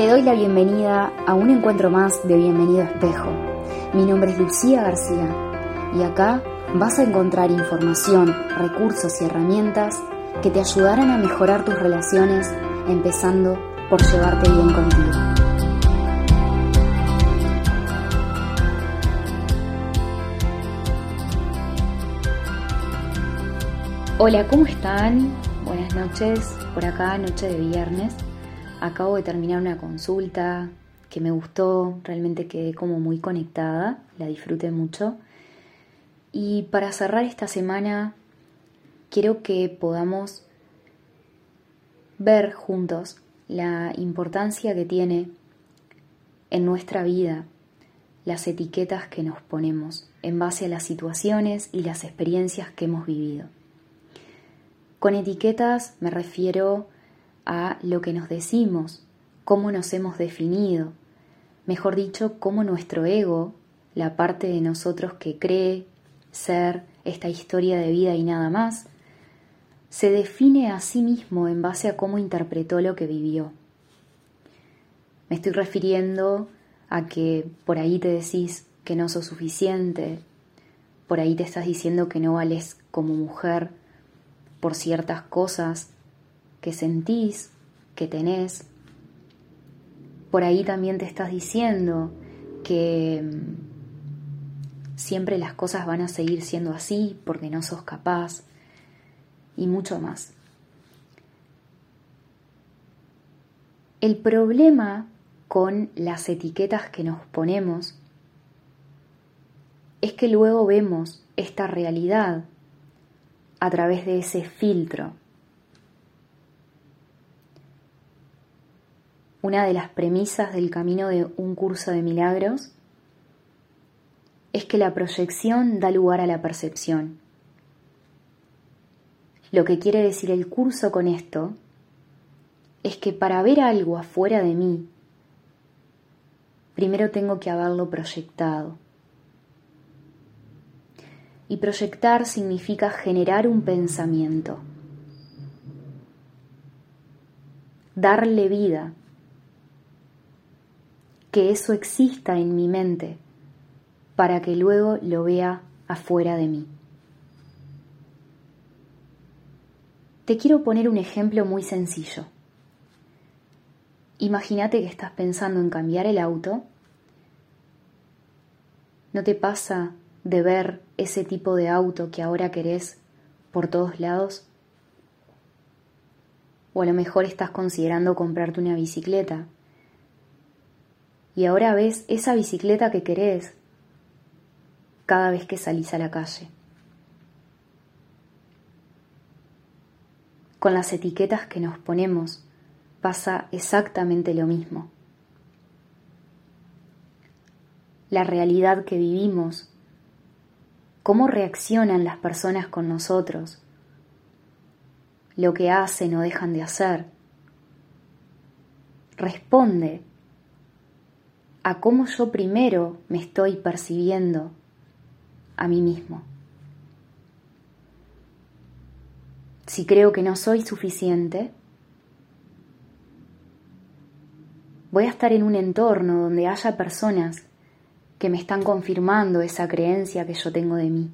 Te doy la bienvenida a un encuentro más de Bienvenido Espejo. Mi nombre es Lucía García y acá vas a encontrar información, recursos y herramientas que te ayudarán a mejorar tus relaciones, empezando por llevarte bien contigo. Hola, ¿cómo están? Buenas noches, por acá, noche de viernes. Acabo de terminar una consulta que me gustó, realmente quedé como muy conectada, la disfruté mucho. Y para cerrar esta semana, quiero que podamos ver juntos la importancia que tiene en nuestra vida las etiquetas que nos ponemos en base a las situaciones y las experiencias que hemos vivido. Con etiquetas me refiero a lo que nos decimos, cómo nos hemos definido, mejor dicho, cómo nuestro ego, la parte de nosotros que cree ser esta historia de vida y nada más, se define a sí mismo en base a cómo interpretó lo que vivió. Me estoy refiriendo a que por ahí te decís que no sos suficiente, por ahí te estás diciendo que no vales como mujer por ciertas cosas que sentís, que tenés. Por ahí también te estás diciendo que mm, siempre las cosas van a seguir siendo así porque no sos capaz y mucho más. El problema con las etiquetas que nos ponemos es que luego vemos esta realidad a través de ese filtro una de las premisas del camino de un curso de milagros es que la proyección da lugar a la percepción. Lo que quiere decir el curso con esto es que para ver algo afuera de mí, primero tengo que haberlo proyectado. Y proyectar significa generar un pensamiento, darle vida, que eso exista en mi mente para que luego lo vea afuera de mí. Te quiero poner un ejemplo muy sencillo. Imagínate que estás pensando en cambiar el auto. ¿No te pasa de ver ese tipo de auto que ahora querés por todos lados? O a lo mejor estás considerando comprarte una bicicleta y ahora ves esa bicicleta que querés cada vez que salís a la calle. Con las etiquetas que nos ponemos pasa exactamente lo mismo. La realidad que vivimos, cómo reaccionan las personas con nosotros, lo que hacen o dejan de hacer, responde a cómo yo primero me estoy percibiendo a mí mismo. Si creo que no soy suficiente, voy a estar en un entorno donde haya personas que me están confirmando esa creencia que yo tengo de mí.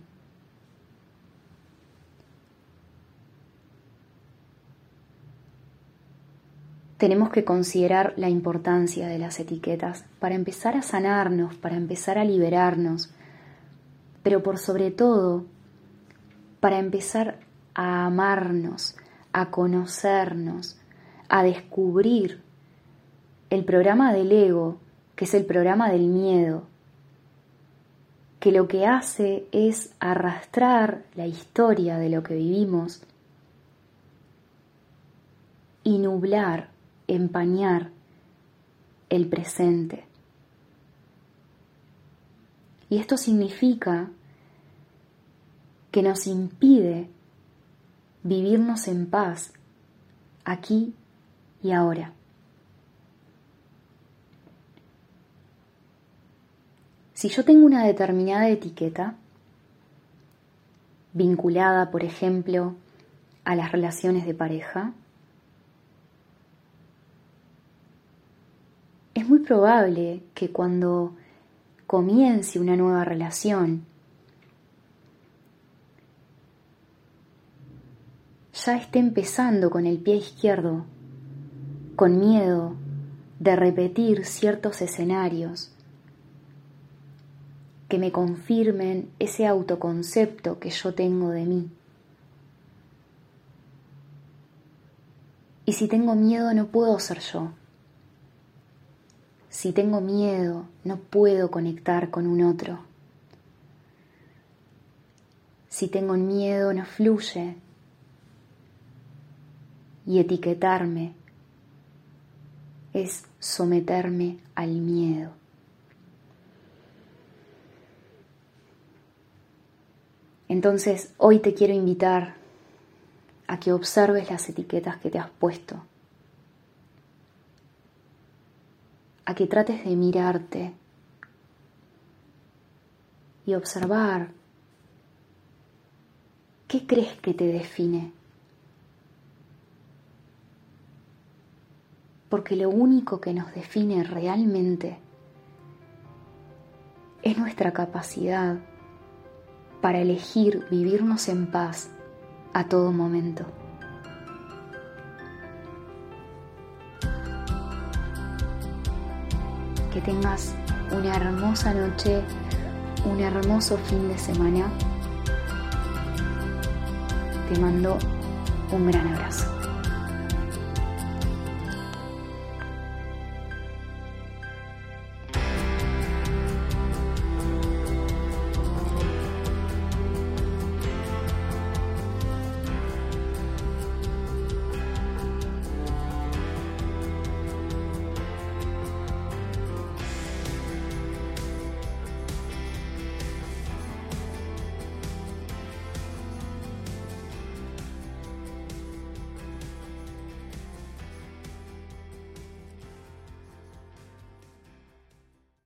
Tenemos que considerar la importancia de las etiquetas para empezar a sanarnos, para empezar a liberarnos, pero por sobre todo para empezar a amarnos, a conocernos, a descubrir el programa del ego, que es el programa del miedo, que lo que hace es arrastrar la historia de lo que vivimos y nublar empañar el presente. Y esto significa que nos impide vivirnos en paz aquí y ahora. Si yo tengo una determinada etiqueta, vinculada, por ejemplo, a las relaciones de pareja, probable que cuando comience una nueva relación, ya esté empezando con el pie izquierdo, con miedo de repetir ciertos escenarios que me confirmen ese autoconcepto que yo tengo de mí. Y si tengo miedo no puedo ser yo. Si tengo miedo no puedo conectar con un otro. Si tengo miedo no fluye. Y etiquetarme es someterme al miedo. Entonces hoy te quiero invitar a que observes las etiquetas que te has puesto, a que trates de mirarte y observar qué crees que te define. Porque lo único que nos define realmente es nuestra capacidad para elegir vivirnos en paz a todo momento. Que tengas una hermosa noche, un hermoso fin de semana. Te mando un gran abrazo.